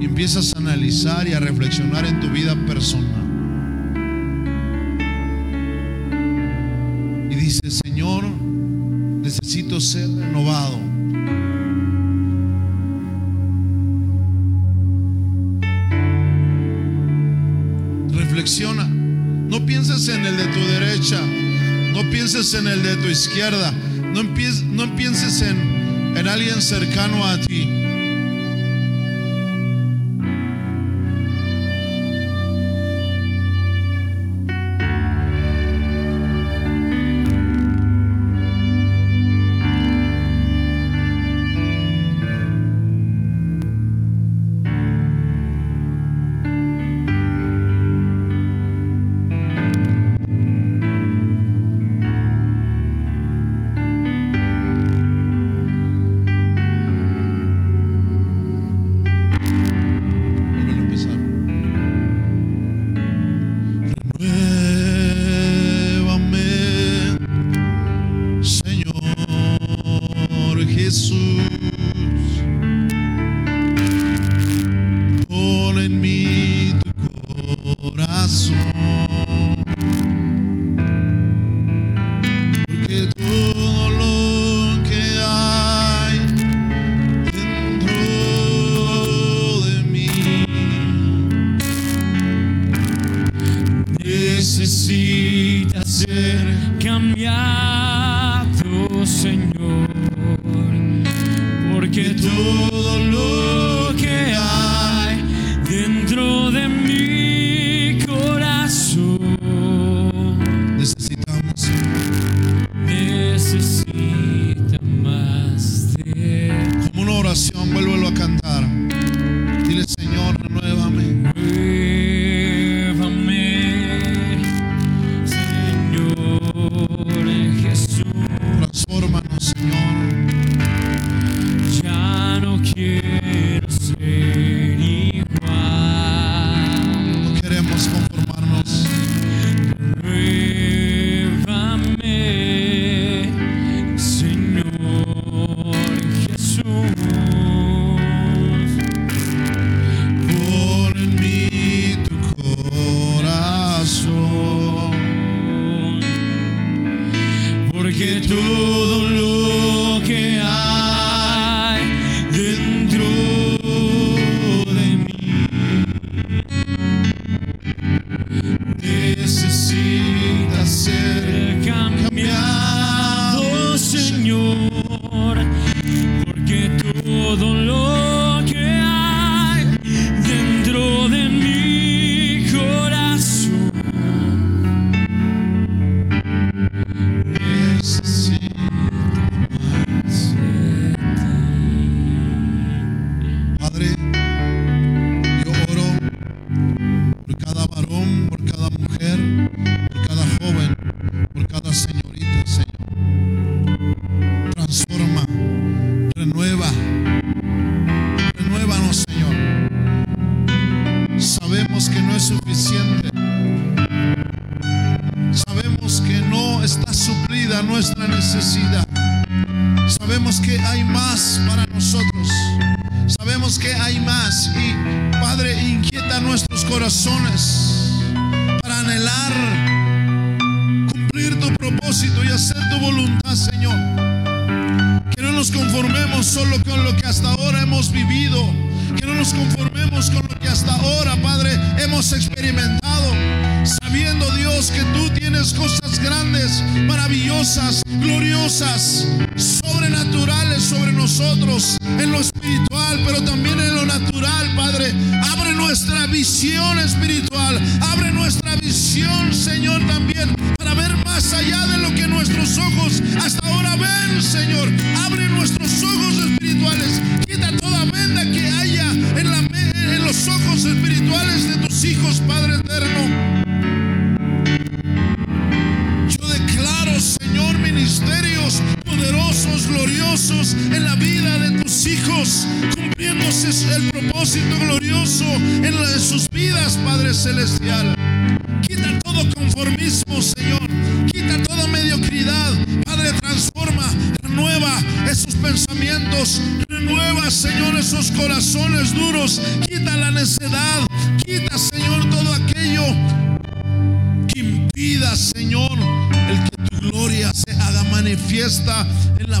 Y empiezas a analizar y a reflexionar en tu vida personal. Y dices, Señor, necesito ser renovado. Reflexiona. No pienses en el de tu derecha. No pienses en el de tu izquierda. No, no pienses en, en alguien cercano a ti. Señor. Que no nos conformemos solo con lo que hasta ahora hemos vivido. Que no nos conformemos con lo que hasta ahora, Padre, hemos experimentado. Sabiendo, Dios, que tú tienes cosas grandes, maravillosas, gloriosas, sobrenaturales sobre nosotros, en lo espiritual, pero también en lo natural, Padre. Abre nuestra visión espiritual, abre nuestra visión, Señor, también, para ver más allá de lo que nuestros ojos hasta ahora ven, Señor. Abre nuestros ojos espirituales, quita toda venda que haya en, los ojos espirituales de tus hijos, Padre eterno. Yo declaro, Señor, ministerios poderosos, gloriosos en la vida de hijos, cumpliéndose el propósito glorioso en, la, de sus vidas, Padre Celestial. Quita todo conformismo, Señor. Quita toda mediocridad. Padre, transforma, renueva esos pensamientos. Renueva, Señor, esos corazones duros. Quita la necedad. Quita, Señor, todo aquello que impida, Señor, el que tu gloria se haga manifiesta en la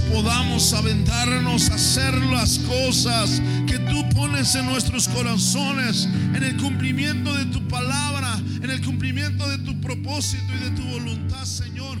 podamos aventarnos a hacer las cosas que tú pones en nuestros corazones, en el cumplimiento de tu palabra, en el cumplimiento de tu propósito y de tu voluntad, Señor.